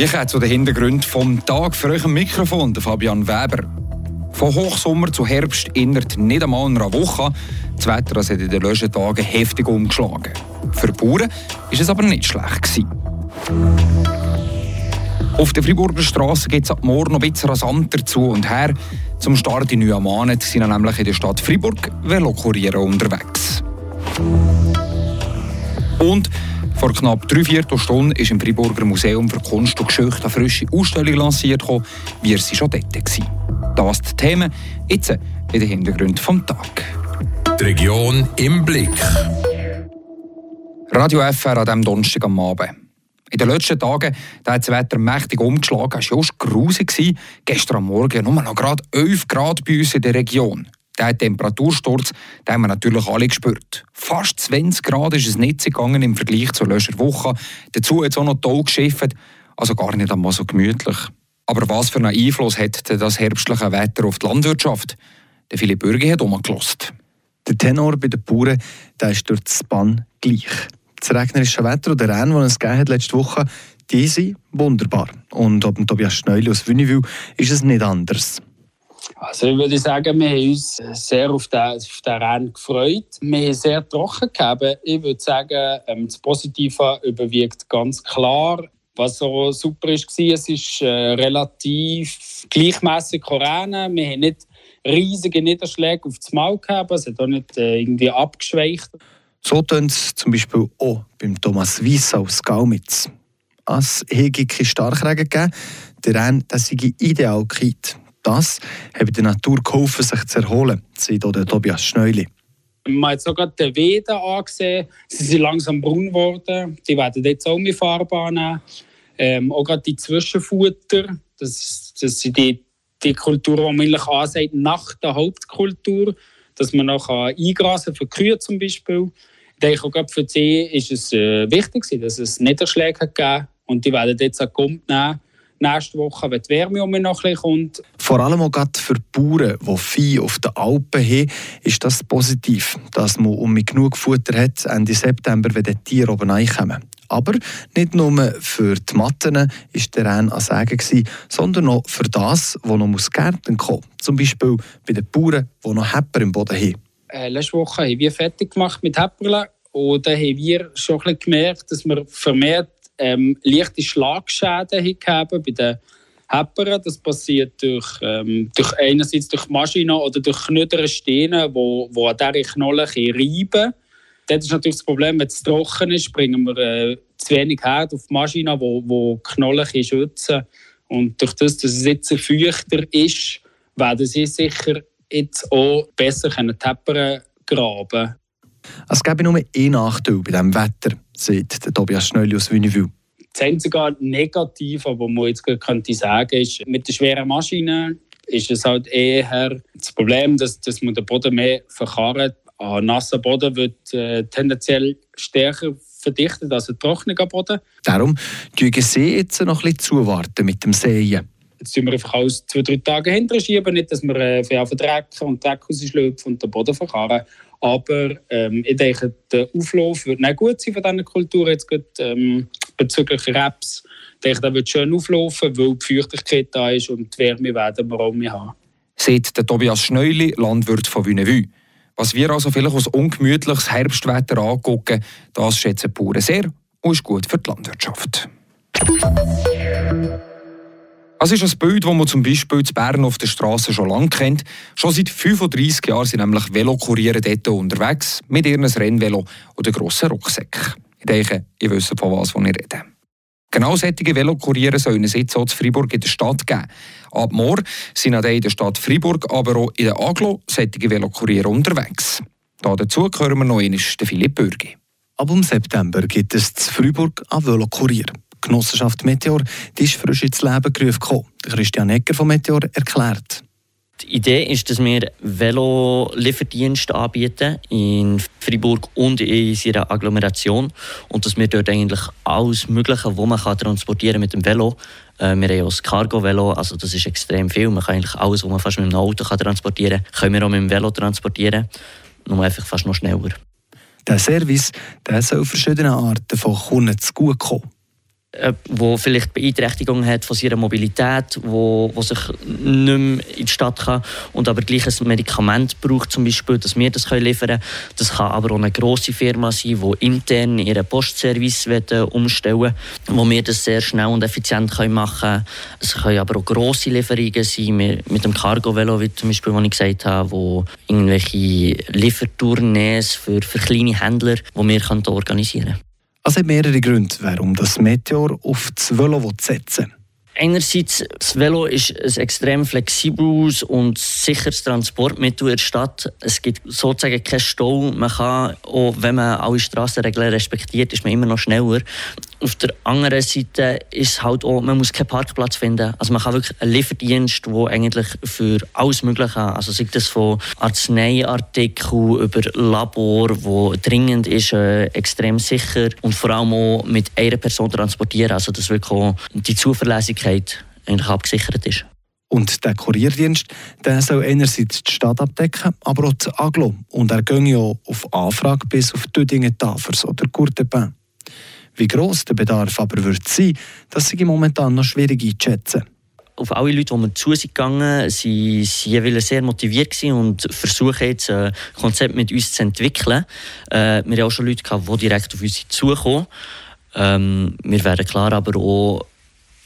Ich komme zu den Hintergründen vom Tag für euch am Mikrofon, Fabian Weber. Von Hochsommer zu Herbst innerhalb nicht einmal einer Woche. Das Wetter hat in den letzten Tagen heftig umgeschlagen. Für die Bauern war es aber nicht schlecht. Gewesen. Auf der Friburger Straße geht es ab morgen noch ein bisschen rasanter zu und her. Zum Start in Neuamanet sind nämlich in der Stadt Fribourg Velokuriere unterwegs. Und vor knapp drei Viertelstunden ist im Friburger Museum für Kunst und Geschichte eine frische Ausstellung lanciert, wie er sie schon dort war. Das die Themen, jetzt in den Hintergründen des Tages. Die Region im Blick. Radio FR an diesem Donnerstag am Abend. In den letzten Tagen da hat das Wetter mächtig umgeschlagen. Es war just grusig. Gestern Morgen nur noch gerade 11 Grad bei uns in der Region. Der Temperatursturz den haben wir natürlich alle gespürt. Fast 20 Grad ist es nicht gegangen im Vergleich zur letzten Woche. Dazu hat es auch noch toll geschifft, also gar nicht einmal so gemütlich. Aber was für einen Einfluss hat das herbstliche Wetter auf die Landwirtschaft? Der Philipp Bürgi hat umgelost. Der Tenor bei den Bauern der ist durch das Bann gleich. Das regnerische Wetter und der Regen, den es hat letzte Woche, die sind wunderbar. Und ob Tobias Schneuli aus Wünnewil ist es nicht anders. Also ich würde sagen, wir haben uns sehr auf den Rennen gefreut. Wir haben sehr trocken gehabt. Ich würde sagen, ähm, das Positive überwiegt ganz klar. Was so super ist, war, es ist äh, relativ gleichmäßig Rennen. Wir haben nicht riesige Niederschläge auf das Mal gehabt. Es hat auch nicht äh, irgendwie abgeschwächt. So tönt es zum Beispiel auch beim Thomas Weiss aus Gaumitz. Es hätte keine Starkregen gegeben. Der Renn sei ideal gekriegt. Das habe der Natur geholfen, sich zu erholen, sagt auch Tobias Schneuli. Man hat sogar die Weden angesehen. Sie sind langsam braun geworden. Die werden jetzt auch mehr Farbe annehmen. Ähm, auch gerade die Zwischenfutter. Das, das sind die, die Kulturen, die man eigentlich ansagt, nach der Hauptkultur. Dass man noch eingrasen für Kühe zum Beispiel. Ich denke, auch gerade für sie ist es äh, wichtig, dass es Niederschläge gegeben Und die werden jetzt auch Grund nehmen nächste Woche, wenn die Wärme um noch ein kommt. Vor allem auch für Bauern, die Vieh auf den Alpen haben, ist das positiv, dass man um genug Futter hat Ende September, wenn die Tiere oben reinkommen. Aber nicht nur für die Matten war der Renn an Sagen, sondern auch für das, was noch aus Gärten kommen Zum Beispiel bei den Bauern, die noch Hepper im Boden haben. Äh, letzte Woche haben wir fertig gemacht mit Hepperle. Und da haben wir schon ein gemerkt, dass wir vermehrt ähm, leichte Schlagschäden gegeben bei den Heppern. Das passiert durch, ähm, durch einerseits durch Maschinen oder durch knödere Steine, wo, wo an dieser Knolle reiben. Das ist natürlich das Problem, wenn es trocken ist, bringen wir äh, zu wenig Herd auf die Maschine, wo, wo Knollen schützen. Und durch das, dass es jetzt feuchter ist, werden sie sicher jetzt auch besser Teppern graben. Es gäbe nur einen Nachteil bei diesem Wetter sagt Tobias Schnölli aus Wünnewil. Das einzige negativ, was man jetzt könnte sagen, ist, mit den schweren Maschinen ist es halt eher das Problem, dass, dass man den Boden mehr verkarrt. Ein nasser Boden wird äh, tendenziell stärker verdichtet als ein trockener Boden. Darum tun Sie jetzt noch ein bisschen zuwarten mit dem Säen. Jetzt tun wir einfach alles zwei, drei Tage hinterher schieben, nicht, dass wir äh, für Dreck und Dreck rausschlüpfen und den Boden verkarren. Aber ähm, ich denke, der Auflauf wird nicht gut sein von dieser Kultur. Jetzt geht, ähm, bezüglich Raps. Ich denke, der wird schön auflaufen, weil die Feuchtigkeit da ist und die Wärme werden wir auch mehr haben. Sieht der Tobias Schneuli, Landwirt von Wünnevue. Was wir also vielleicht als ungemütliches Herbstwetter angucken, das schätzen die Bauern sehr und ist gut für die Landwirtschaft. Es ist ein Bild, das man zum Beispiel in Bern auf der Straße schon lange kennt. Schon seit 35 Jahren sind nämlich Velokuriere dort unterwegs, mit ihren Rennvelo oder grossen Rucksäcken. Ich denke, ihr wisst, von was ich rede. Genau solche Velokuriere sollen es jetzt auch in Freiburg in der Stadt geben. Ab morgen sind auch in der Stadt Freiburg, aber auch in der Aglo solche Velokuriere unterwegs. Da dazu hören wir noch einmal Philipp Bürgi. Ab um September gibt es in Freiburg einen Velokurier. Die Genossenschaft Meteor die ist frisch ins Leben gerufen. Christian Ecker von Meteor erklärt. Die Idee ist, dass wir Velo-Lieferdienste anbieten in Freiburg und in seiner Agglomeration und dass wir dort eigentlich alles Mögliche, was man kann transportieren mit dem Velo, äh, wir haben auch das Cargo-Velo, also das ist extrem viel. Man kann eigentlich alles, was man fast mit einem Auto kann transportieren kann, können wir auch mit dem Velo transportieren, nur einfach fast noch schneller. Der Service der soll verschiedene Arten von Kunden zu gut kommen. äh, wo vielleicht Beeinträchtigung hat von seiner Mobilität, wo, wo sich nicht mehr in die Stadt kann und aber gleich ein Medikament braucht, zum Beispiel, dass wir das liefern können. Das kann aber auch eine grosse Firma sein, die intern ihren Postservice umstellen wo wir das sehr schnell und effizient machen können. Es können aber auch grosse Lieferungen sein, mit dem Cargo-Velo, wie zum Beispiel, was ich gesagt habe, wo irgendwelche Liefertournees für, für kleine Händler, die wir organisieren können. Es hat mehrere Gründe, warum das Meteor auf das Velo setzen will. Einerseits, das Velo ist ein extrem flexibles und sicheres Transportmittel in der Stadt. Es gibt sozusagen keinen Stau. Man kann, auch wenn man alle Strassenregeln respektiert, ist man immer noch schneller. Auf der anderen Seite ist halt auch, man muss keinen Parkplatz finden. Also man kann wirklich einen Lieferdienst, der eigentlich für alles Mögliche, also sei das von Arzneiartikeln über Labor, wo dringend ist, äh, extrem sicher und vor allem auch mit einer Person transportieren, also dass wirklich auch die Zuverlässigkeit eigentlich abgesichert ist. Und der Kurierdienst der soll einerseits die Stadt abdecken, aber auch das Aglo. Und er geht ja auf Anfrage bis auf Dödingen, Tafers oder Courtepin. Wie gross der Bedarf aber wird sein, das ist momentan noch schwierig einzuschätzen. Auf alle Leute, die wir zu sind gegangen, sie waren sehr motiviert und versuchen jetzt ein Konzept mit uns zu entwickeln. Äh, wir haben auch schon Leute gehabt, die direkt auf uns zukommen. Ähm, wir werden klar aber auch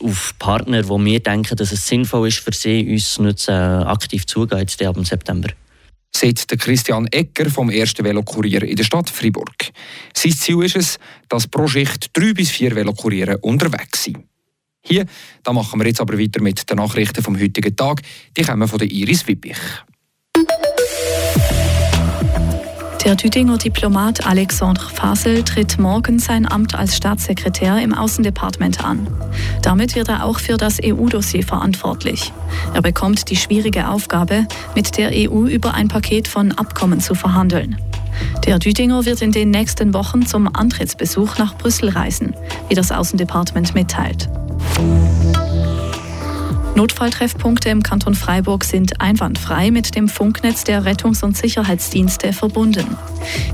auf Partner, wo wir denken, dass es sinnvoll ist für sie, uns nutzen, aktiv zugehen, jetzt ab September sagt Christian Ecker vom ersten Velokurier in der Stadt Fribourg. Sein Ziel ist es, dass pro Schicht drei bis vier Velokuriere unterwegs sind. Hier, da machen wir jetzt aber weiter mit den Nachrichten vom heutigen Tag. Die kommen von der Iris Wippich. Der Düdinger Diplomat Alexandre Fasel tritt morgen sein Amt als Staatssekretär im Außendepartement an. Damit wird er auch für das EU-Dossier verantwortlich. Er bekommt die schwierige Aufgabe, mit der EU über ein Paket von Abkommen zu verhandeln. Der Düdinger wird in den nächsten Wochen zum Antrittsbesuch nach Brüssel reisen, wie das Außendepartement mitteilt. Notfalltreffpunkte im Kanton Freiburg sind einwandfrei mit dem Funknetz der Rettungs- und Sicherheitsdienste verbunden.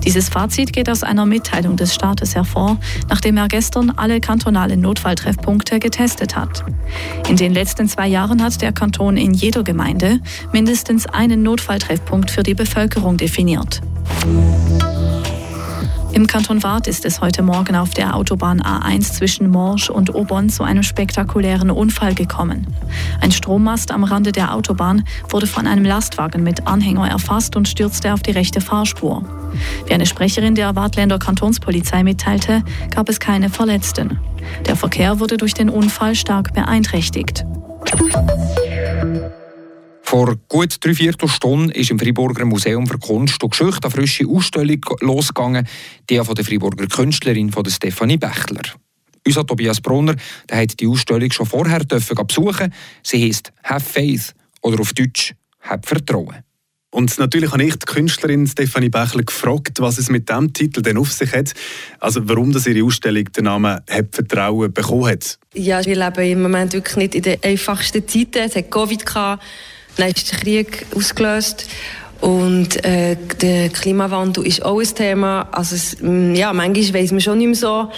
Dieses Fazit geht aus einer Mitteilung des Staates hervor, nachdem er gestern alle kantonalen Notfalltreffpunkte getestet hat. In den letzten zwei Jahren hat der Kanton in jeder Gemeinde mindestens einen Notfalltreffpunkt für die Bevölkerung definiert. Im Kanton Waadt ist es heute Morgen auf der Autobahn A1 zwischen Morsch und Obon zu einem spektakulären Unfall gekommen. Ein Strommast am Rande der Autobahn wurde von einem Lastwagen mit Anhänger erfasst und stürzte auf die rechte Fahrspur. Wie eine Sprecherin der Waadtländer Kantonspolizei mitteilte, gab es keine Verletzten. Der Verkehr wurde durch den Unfall stark beeinträchtigt. Vor gut drei Viertelstunden ist im Friburger Museum für Kunst und Geschichte eine frische Ausstellung losgegangen, die von der Friburger Künstlerin von der Stefanie Bechler. Unser Tobias Brunner der hat die Ausstellung schon vorher dürfen besuchen. Sie heißt Have Faith oder auf Deutsch Hab Vertrauen. Und natürlich habe ich die Künstlerin Stefanie Bechler gefragt, was es mit diesem Titel denn auf sich hat. Also warum das ihre Ausstellung den Namen «Hab Vertrauen» bekommen hat. Ja, wir leben im Moment wirklich nicht in den einfachsten Zeiten. Es hat Covid gehabt. Der Krieg ausgelöst. Und äh, der Klimawandel ist auch ein Thema. Also es, mm, ja, manchmal weiss man schon nicht mehr so,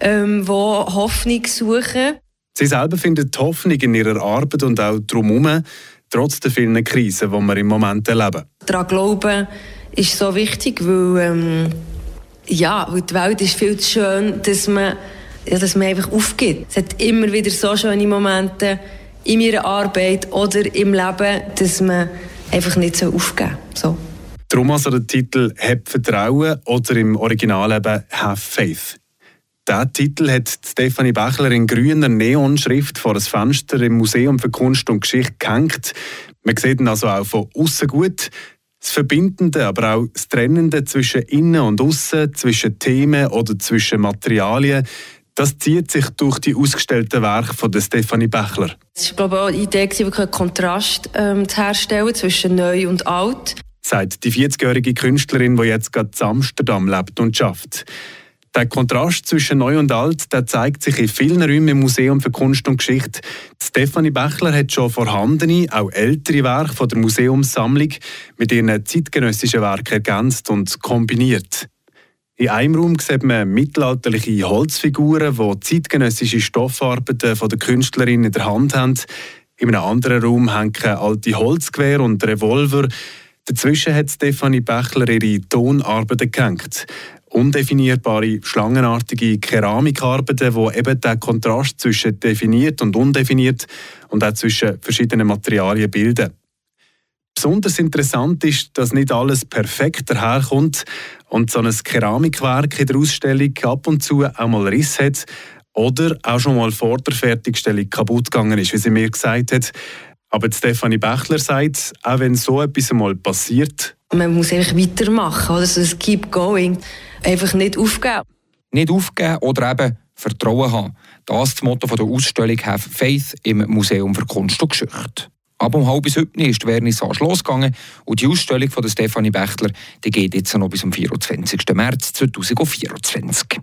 ähm, wo Hoffnung suchen. Sie selber findet Hoffnung in ihrer Arbeit und auch drumherum, trotz der vielen Krisen, die wir im Moment erleben. Daran glauben ist so wichtig, weil, ähm, ja, weil die Welt ist viel zu schön, dass man, ja, dass man einfach aufgibt. Es hat immer wieder so schöne Momente, in meiner Arbeit oder im Leben, dass man einfach nicht so aufgeben soll. So. Darum also der Titel «Hab Vertrauen» oder im Original eben «Have Faith». Diesen Titel hat Stefanie Bechler in grüner Neonschrift vor das Fenster im Museum für Kunst und Geschichte gehängt. Man sieht ihn also auch von außen gut. Das Verbindende, aber auch das Trennende zwischen innen und außen, zwischen Themen oder zwischen Materialien, das zieht sich durch die ausgestellten Werke von der Stefanie Bechler. Es war glaube ich, auch die Idee, wirklich einen Kontrast ähm, zu herstellen zwischen neu und alt. Sagt die 40-jährige Künstlerin, die jetzt gerade in Amsterdam lebt und schafft. Der Kontrast zwischen Neu und Alt der zeigt sich in vielen Räumen im Museum für Kunst und Geschichte. Stefanie Bechler hat schon vorhandene, auch ältere Werke von der Museumssammlung mit ihren zeitgenössischen Werken ergänzt und kombiniert. In einem Raum sieht man mittelalterliche Holzfiguren, die zeitgenössische Stoffarbeiten von der Künstlerin in der Hand haben. In einem anderen Raum hängen alte Holzgewehr und Revolver. Dazwischen hat Stefanie Bächler ihre Tonarbeiten gehängt. Undefinierbare, schlangenartige Keramikarbeiten, die eben den Kontrast zwischen definiert und undefiniert und auch zwischen verschiedenen Materialien bilden. Besonders interessant ist, dass nicht alles perfekt daherkommt und so ein Keramikwerk in der Ausstellung ab und zu auch mal Riss hat oder auch schon mal vor der Fertigstellung kaputt gegangen ist, wie sie mir gesagt hat. Aber Stefanie Bächler sagt, auch wenn so etwas einmal passiert, man muss einfach weitermachen, oder? So ein Keep going. Einfach nicht aufgeben. Nicht aufgeben oder eben Vertrauen haben. Das ist das Motto der Ausstellung Have Faith im Museum für Kunst und Geschichte. Ab um halb bis heute ist die Vernissage losgegangen und die Ausstellung von Stefanie Bächler die geht jetzt noch bis zum 24. März 2024.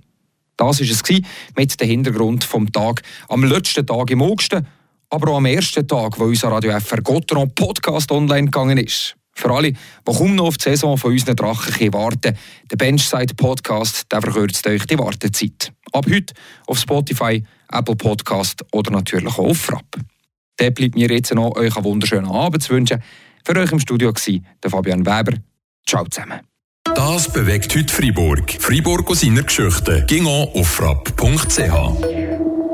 Das war es mit dem Hintergrund vom Tag am letzten Tag im August, aber auch am ersten Tag, wo unser Radio FR Gotteron Podcast online gegangen ist. Für alle, die kaum noch auf die Saison von unseren Drachen warten, der Benchside Podcast der verkürzt euch die Wartezeit. Ab heute auf Spotify, Apple Podcast oder natürlich auch auf Frapp. Dann bleibt mir jetzt noch euch einen wunderschönen Abend zu wünschen. Für euch im Studio war der Fabian Weber. Ciao zusammen. Das bewegt heute Freiburg. Freiburg aus seiner Geschichte. Ging auf frapp.ch.